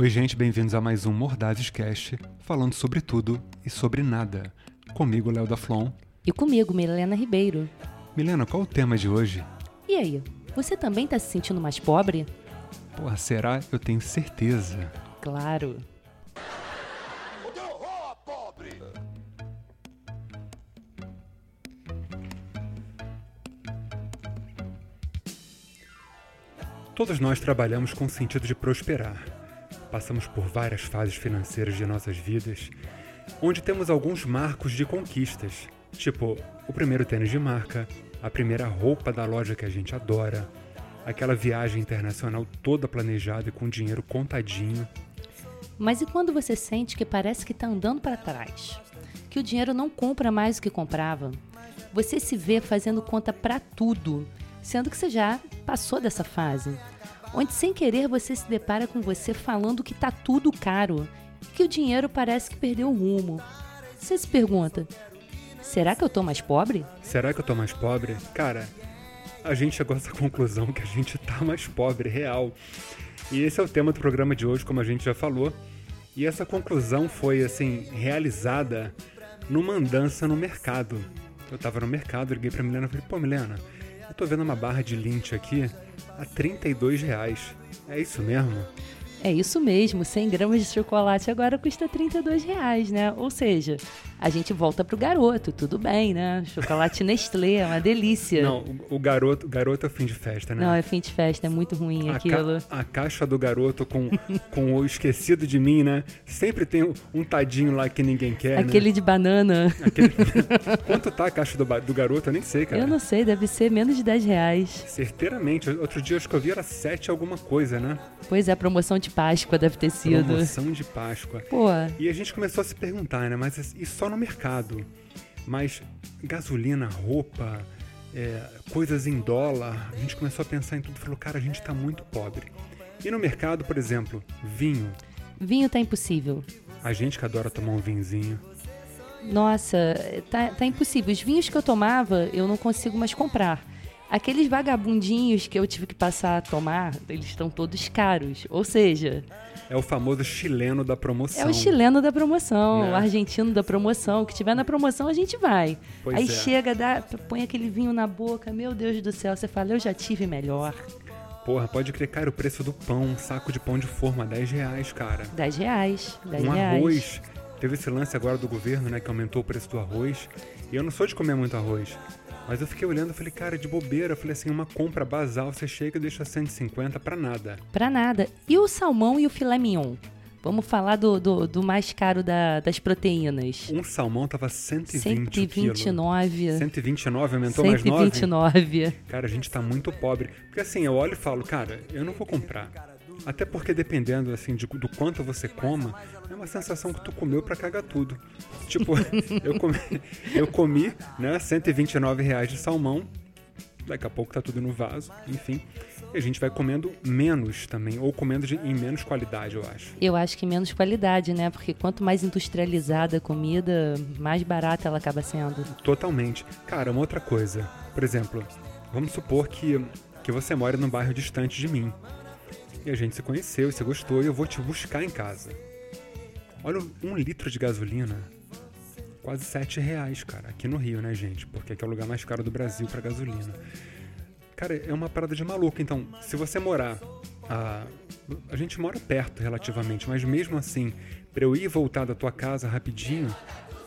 Oi, gente, bem-vindos a mais um Mordazes Cast, falando sobre tudo e sobre nada. Comigo, Léo da Flon. E comigo, Milena Ribeiro. Milena, qual o tema de hoje? E aí, você também tá se sentindo mais pobre? Porra, será? Eu tenho certeza. Claro. Todos nós trabalhamos com o sentido de prosperar. Passamos por várias fases financeiras de nossas vidas, onde temos alguns marcos de conquistas, tipo o primeiro tênis de marca, a primeira roupa da loja que a gente adora, aquela viagem internacional toda planejada e com dinheiro contadinho. Mas e quando você sente que parece que está andando para trás? Que o dinheiro não compra mais o que comprava? Você se vê fazendo conta para tudo, sendo que você já passou dessa fase. Onde sem querer você se depara com você falando que tá tudo caro e que o dinheiro parece que perdeu o rumo. Você se pergunta: será que eu tô mais pobre? Será que eu tô mais pobre? Cara, a gente chegou a essa conclusão que a gente tá mais pobre, real. E esse é o tema do programa de hoje, como a gente já falou. E essa conclusão foi, assim, realizada numa andança no mercado. Eu tava no mercado, liguei pra Milena e falei, pô, Milena, eu tô vendo uma barra de lint aqui a 32 reais. É isso mesmo? É isso mesmo, 100 gramas de chocolate agora custa 32 reais, né? Ou seja, a gente volta pro garoto, tudo bem, né? Chocolate Nestlé, é uma delícia. Não, o, o garoto, garoto é fim de festa, né? Não, é fim de festa, é muito ruim a aquilo. Ca a caixa do garoto com, com o esquecido de mim, né? Sempre tem um tadinho lá que ninguém quer, né? Aquele né? de banana. Aquele... Quanto tá a caixa do, do garoto? Eu nem sei, cara. Eu não sei, deve ser menos de 10 reais. Certeiramente. Outro dia acho que eu vi era 7 alguma coisa, né? Pois é, promoção de Páscoa deve ter sido. Promoção de Páscoa. Pô. E a gente começou a se perguntar, né? Mas isso só no mercado. Mas gasolina, roupa, é, coisas em dólar, a gente começou a pensar em tudo. Falou, cara, a gente tá muito pobre. E no mercado, por exemplo, vinho. Vinho tá impossível. A gente que adora tomar um vinhozinho. Nossa, tá, tá impossível. Os vinhos que eu tomava, eu não consigo mais comprar. Aqueles vagabundinhos que eu tive que passar a tomar, eles estão todos caros. Ou seja. É o famoso chileno da promoção. É o chileno da promoção, é. o argentino da promoção. O que tiver na promoção, a gente vai. Pois Aí é. chega, dá, põe aquele vinho na boca, meu Deus do céu, você fala, eu já tive melhor. Porra, pode crer, cara, o preço do pão, um saco de pão de forma, 10 reais, cara. 10 reais, 10 um reais. arroz. Teve esse lance agora do governo, né, que aumentou o preço do arroz. E eu não sou de comer muito arroz. Mas eu fiquei olhando e falei, cara, de bobeira. Eu falei assim, uma compra basal, você chega e deixa 150 para nada. Para nada. E o salmão e o filé mignon? Vamos falar do, do, do mais caro da, das proteínas. Um salmão tava 120 129. Quilo. 129, aumentou 129. mais 9? Cara, a gente tá muito pobre. Porque assim, eu olho e falo, cara, eu não vou comprar. Até porque dependendo assim de, do quanto você coma, é uma sensação que tu comeu para cagar tudo. Tipo, eu comi, eu comi, né, 129 reais de salmão. Daqui a pouco tá tudo no vaso, enfim. E a gente vai comendo menos também, ou comendo de, em menos qualidade, eu acho. Eu acho que menos qualidade, né? Porque quanto mais industrializada a comida, mais barata ela acaba sendo. Totalmente. Cara, uma outra coisa. Por exemplo, vamos supor que, que você mora num bairro distante de mim. E a gente se conheceu, você gostou, e eu vou te buscar em casa. Olha, um litro de gasolina, quase 7 reais, cara. Aqui no Rio, né, gente? Porque aqui é o lugar mais caro do Brasil para gasolina. Cara, é uma parada de maluco. Então, se você morar. A, a gente mora perto relativamente, mas mesmo assim, pra eu ir e voltar da tua casa rapidinho,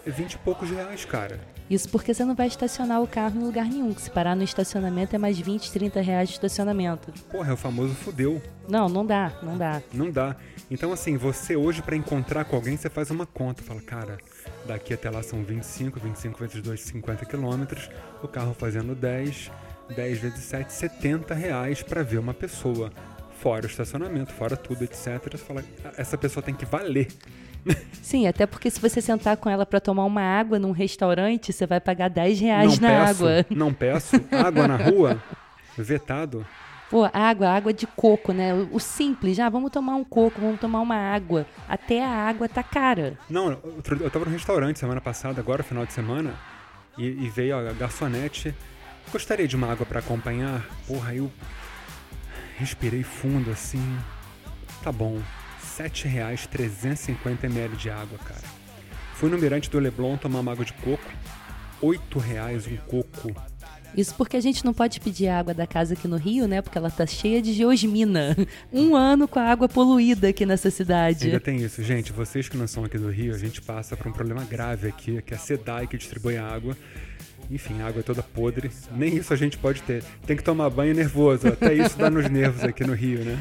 é 20 e poucos reais, cara. Isso porque você não vai estacionar o carro em lugar nenhum. Que se parar no estacionamento é mais 20, 30 reais de estacionamento. Porra, é o famoso fudeu. Não, não dá, não dá. Não dá. Então, assim, você hoje para encontrar com alguém, você faz uma conta. Fala, cara, daqui até lá são 25, 25 vezes 2, 50 quilômetros. O carro fazendo 10, 10 vezes 7, 70 reais para ver uma pessoa. Fora o estacionamento, fora tudo, etc. Você fala, essa pessoa tem que valer. Sim, até porque se você sentar com ela para tomar uma água num restaurante, você vai pagar 10 reais não na peço, água. Não peço. Água na rua, vetado. Pô, água, água de coco, né? O simples, já, ah, vamos tomar um coco, vamos tomar uma água. Até a água tá cara. Não, eu tava no restaurante semana passada, agora final de semana, e, e veio a garçonete. Gostaria de uma água para acompanhar? Porra, eu respirei fundo assim. Tá bom, 7 reais 350 ml de água, cara. Fui no Mirante do Leblon tomar uma água de coco, 8 reais um coco. Isso porque a gente não pode pedir água da casa aqui no Rio, né? Porque ela tá cheia de geosmina. Um ano com a água poluída aqui nessa cidade. Ainda tem isso, gente. Vocês que não são aqui do Rio, a gente passa por um problema grave aqui, que é a SEDAI que distribui a água. Enfim, a água é toda podre. Nem isso a gente pode ter. Tem que tomar banho nervoso. Até isso dá nos nervos aqui no Rio, né?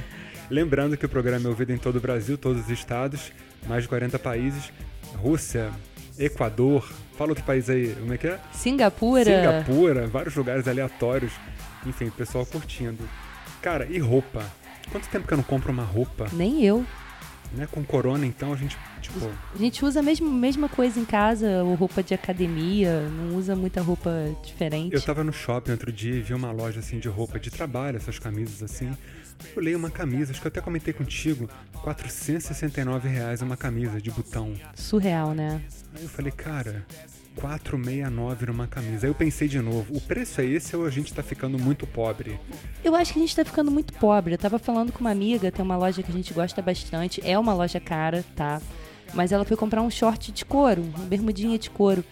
Lembrando que o programa é ouvido em todo o Brasil, todos os estados, mais de 40 países. Rússia, Equador, fala outro país aí, como é que é? Singapura. Singapura, vários lugares aleatórios. Enfim, o pessoal curtindo. Cara, e roupa? Quanto tempo que eu não compro uma roupa? Nem eu. Né? Com corona, então, a gente, tipo... A gente usa a mesma, mesma coisa em casa, ou roupa de academia, não usa muita roupa diferente. Eu tava no shopping outro dia e vi uma loja, assim, de roupa de trabalho, essas camisas, assim. Eu olhei uma camisa, acho que eu até comentei contigo, 469 reais uma camisa de botão. Surreal, né? Aí eu falei, cara, 469 numa camisa. Aí eu pensei de novo, o preço é esse ou a gente tá ficando muito pobre? Eu acho que a gente tá ficando muito pobre. Eu tava falando com uma amiga, tem uma loja que a gente gosta bastante, é uma loja cara, tá? Mas ela foi comprar um short de couro, uma bermudinha de couro.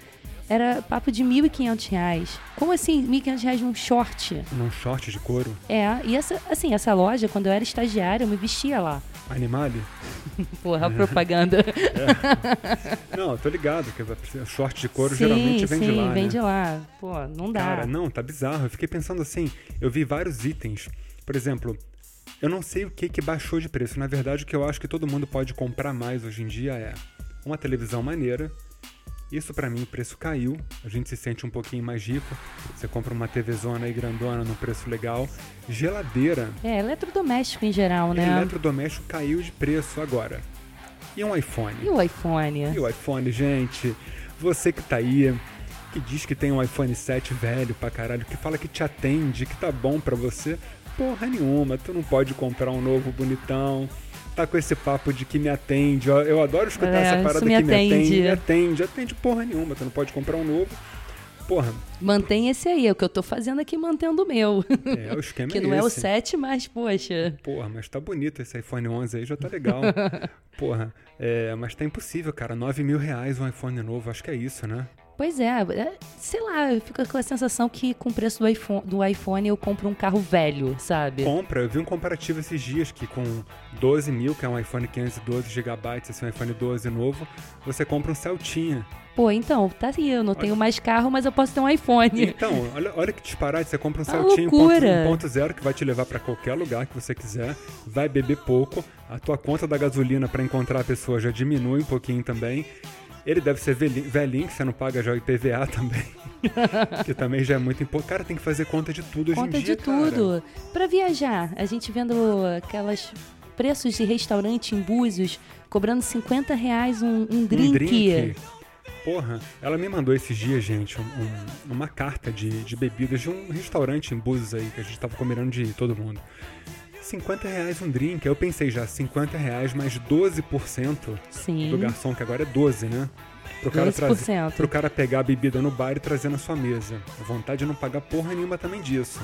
Era papo de 1.500 reais. Como assim, 1.500 reais num short? Num short de couro? É, e essa, assim, essa loja, quando eu era estagiária, eu me vestia lá. Animale? Porra, a propaganda. É. Não, eu tô ligado, que short de couro sim, geralmente vem sim, de lá, vem né? de lá. Pô, não dá. Cara, não, tá bizarro. Eu fiquei pensando assim, eu vi vários itens. Por exemplo, eu não sei o que que baixou de preço. Na verdade, o que eu acho que todo mundo pode comprar mais hoje em dia é uma televisão maneira. Isso pra mim o preço caiu, a gente se sente um pouquinho mais rico. Você compra uma TV zona aí grandona num preço legal. Geladeira. É, eletrodoméstico em geral, né? Eletrodoméstico caiu de preço agora. E um iPhone? E o iPhone? E o iPhone, gente? Você que tá aí, que diz que tem um iPhone 7 velho pra caralho, que fala que te atende, que tá bom pra você, porra nenhuma, tu não pode comprar um novo bonitão. Tá com esse papo de que me atende. Eu adoro escutar É, essa parada me que me atende. atende. Me atende, atende porra nenhuma, tu não pode comprar um novo. Porra, Mantém esse aí, é o que eu tô fazendo aqui mantendo o meu. é, o esquema que é não é o esse. 7, mas, poxa. Porra, mas tá bonito esse iPhone 11 aí, já tá legal. Porra, é, mas tá impossível, cara. 9 mil reais um iPhone novo, acho que é isso, né? Pois é, é, sei lá, eu fico com a sensação que com o preço do iPhone, do iPhone eu compro um carro velho, sabe? Compra, eu vi um comparativo esses dias que com 12 mil, que é um iPhone 512 GB, esse é um iPhone 12 novo, você compra um Celtinha. Pô, então, tá aí, eu não tenho mais carro, mas eu posso ter um iPhone. Então, olha, olha que disparate, você compra um Tá Celtinha loucura. 1.0 que vai te levar pra qualquer lugar que você quiser, vai beber pouco, a tua conta da gasolina pra encontrar a pessoa já diminui um pouquinho também. Ele deve ser velhinho, que você não paga já o IPVA também. que também já é muito importante. Cara, tem que fazer conta de tudo hoje Conta em dia, de cara. tudo. Pra viajar, a gente vendo aquelas preços de restaurante em Búzios, cobrando 50 reais um, um drink. Um drink. Porra, ela me mandou esses dias, gente, um- um- uma carta de, de bebidas de um restaurante em Búzios aí, que a gente tava combinando de ir, todo mundo. 50 reais um drink. Aí eu pensei já, 50 reais mais 12% Sim. do garçom, que agora é 12, né? Pro cara, 12%. trazer, pro cara pegar a bebida no bar e trazer na sua mesa. A vontade de não pagar porra nenhuma também disso.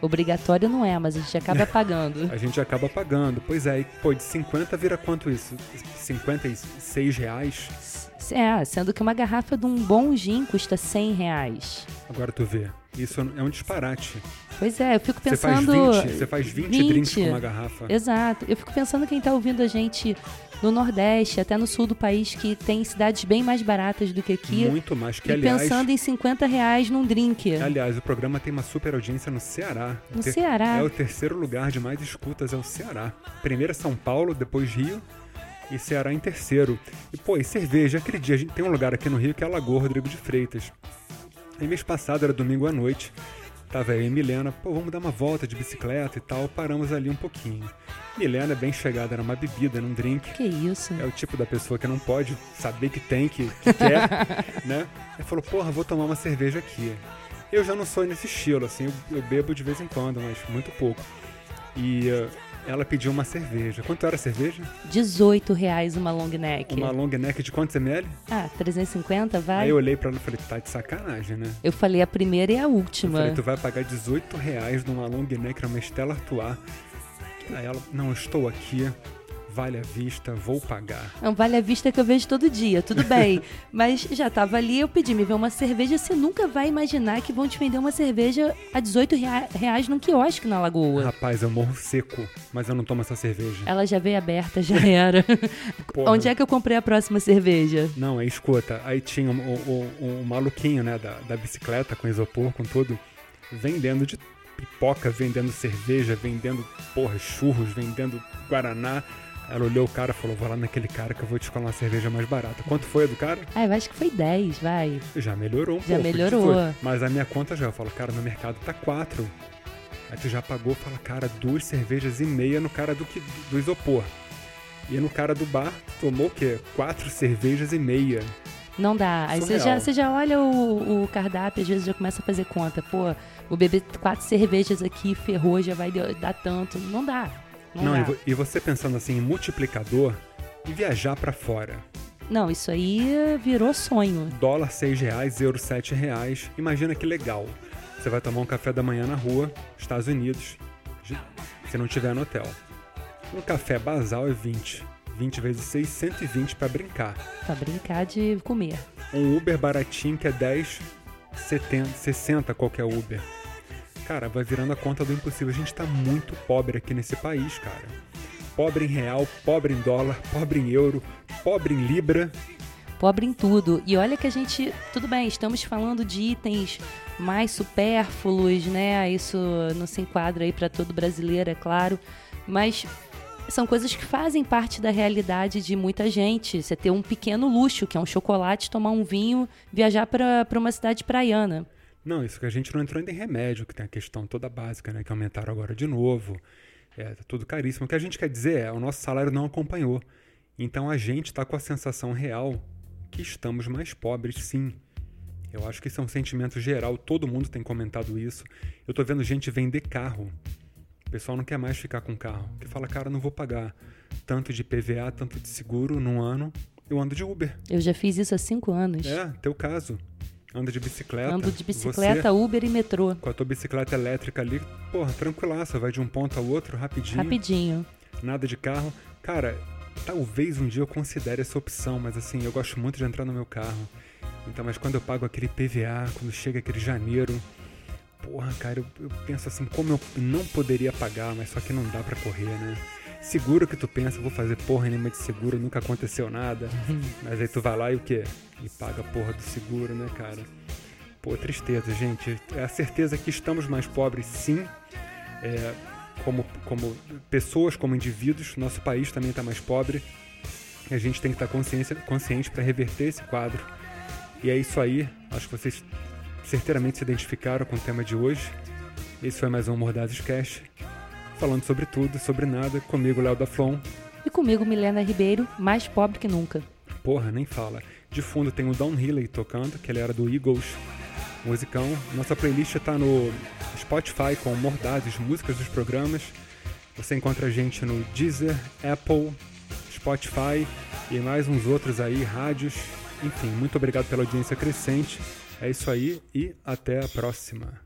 Obrigatório não é, mas a gente acaba pagando. A gente acaba pagando. Pois é, e, pô, de 50 vira quanto isso? 56 reais? É, sendo que uma garrafa de um bom gin custa 100 reais. Agora tu vê. Isso é um disparate. Pois é, eu fico Você faz pensando. 20, você faz 20, drinks com uma garrafa. Exato. Eu fico pensando quem tá ouvindo a gente no Nordeste, até no sul do país, que tem cidades bem mais baratas do que aqui. Muito mais. Que, e aliás, pensando em 50 reais num drink. aliás, o programa tem uma super audiência no Ceará. No Ter- Ceará. É o terceiro lugar de mais escutas, é o Ceará. Primeiro é São Paulo, depois Rio e Ceará em terceiro. E, pô, e cerveja, aquele dia, a gente tem um lugar aqui no Rio que é a Lagoa Rodrigo de Freitas. Aí mês passado, era domingo à noite, tava eu e Milena, pô, vamos dar uma volta de bicicleta e tal, paramos ali um pouquinho. Milena é bem chegada numa bebida, num drink. Que isso? É o tipo da pessoa que não pode saber que tem, que, que quer, né? Aí falou, porra, vou tomar uma cerveja aqui. Eu já não sou nesse estilo, assim, eu, eu bebo de vez em quando, mas muito pouco. E eh, ela pediu uma cerveja. Quanto era a cerveja? 18 reais uma long neck. Uma long neck de quantos ml? Ah, 350, vai? Aí eu olhei pra ela e falei, tá de sacanagem, né? Eu falei a primeira e a Eu última. falei, tu vai pagar 18 reais numa long neck, numa Stella Artois. Aí ela, não, eu estou aqui, vale à vista, vou pagar. É um vale à vista que eu vejo todo dia, tudo bem. Mas já tava ali, eu pedi me ver uma cerveja. Você nunca vai imaginar que vão te vender uma cerveja a 18 rea- reais num quiosque na Lagoa. Rapaz, eu morro seco, mas eu não tomo essa cerveja. Ela já veio aberta, já era. Porra. Onde é que eu comprei a próxima cerveja? Não, é escuta. Aí tinha o, o, o- o maluquinho, né, da, da bicicleta com isopor, com tudo, vendendo de pipoca, vendendo cerveja, vendendo, porra, churros, vendendo guaraná. Ela olhou o cara e falou: Vou lá naquele cara que eu vou te colar uma cerveja mais barata. Quanto foi a do cara? Ah, eu acho que foi 10, vai. Já melhorou um Já pouco. melhorou. foi. Mas a minha conta já, eu falo, cara, no mercado tá quatro. Aí tu já pagou, fala, cara, duas cervejas e meia no cara do, que, do isopor. E no cara do bar, tomou o quê? Quatro cervejas e meia. Não dá. Aí você já, você já olha o, o cardápio, às vezes já começa a fazer conta. Pô, vou beber quatro cervejas aqui, ferrou, já vai dar tanto. Não dá. Não, Não, e, vo- e você pensando assim em multiplicador e viajar pra fora. Não, isso aí virou sonho. Dólar seis reais, euro sete reais. Imagina que legal. Você vai tomar um café da manhã na rua, Estados Unidos, se não tiver no hotel. Um café basal é 20. 20 vezes 6, 120 pra brincar. Pra brincar de comer. Um Uber baratinho que é 10, 70, 60 qualquer Uber. Cara, vai virando a conta do impossível. A gente tá muito pobre aqui nesse país, cara. Pobre em real, pobre em dólar, pobre em euro, pobre em libra. Pobre em tudo. E olha que a gente. Tudo bem, estamos falando de itens mais supérfluos, né? Isso não se enquadra aí pra todo brasileiro, é claro. Mas são coisas que fazem parte da realidade de muita gente. Você ter um pequeno luxo, que é um chocolate, tomar um vinho, viajar pra uma cidade praiana. Não, isso que a gente não entrou ainda em remédio, que tem a questão toda básica, né? Que aumentaram agora de novo. É, tá tudo caríssimo. O que a gente quer dizer é, o nosso salário não acompanhou. Então a gente tá com a sensação real que estamos mais pobres, sim. Eu acho que isso é um sentimento geral, todo mundo tem comentado isso. Eu tô vendo gente vender carro. O pessoal não quer mais ficar com carro. Que fala, cara, não vou pagar tanto de PVA, tanto de seguro num ano. Eu ando de Uber. Eu já fiz isso há cinco anos. É, teu caso. Anda de bicicleta. Ando de Você, bicicleta, Uber e metrô. com a tua bicicleta elétrica ali, porra, tranquilaça, vai de um ponto ao outro rapidinho, Rapidinho. nada de carro. Cara, talvez um dia eu considere essa opção, mas assim, eu gosto muito de entrar no meu carro. Então, mas quando eu pago aquele PVA, quando chega aquele janeiro, porra, cara, eu, eu penso assim, como eu não poderia pagar, mas só que não dá pra correr, né? Seguro que tu pensa, vou fazer porra nenhuma de seguro, nunca aconteceu nada. Mas aí tu vai lá e o quê? E paga a porra do seguro, né, cara? Pô, tristeza, gente. É a certeza que estamos mais pobres, sim. É, como, como pessoas, como indivíduos, nosso país também está mais pobre. E a gente tem que estar consciência, consciente para reverter esse quadro. E é isso aí. Acho que vocês certeiramente se identificaram com o tema de hoje. Esse foi mais um Mordazes Cast. Falando sobre tudo, sobre nada. Comigo, Léo da Flon. E comigo, Milena Ribeiro, mais pobre que nunca. Porra, nem fala. De fundo tem o Don Healy tocando, que ele era do Eagles, musicão. Nossa playlist tá no Spotify com Mordazes, músicas dos programas. Você encontra a gente no Deezer, Apple, Spotify e mais uns outros aí, rádios. Enfim, muito obrigado pela audiência crescente. É isso aí e até a próxima.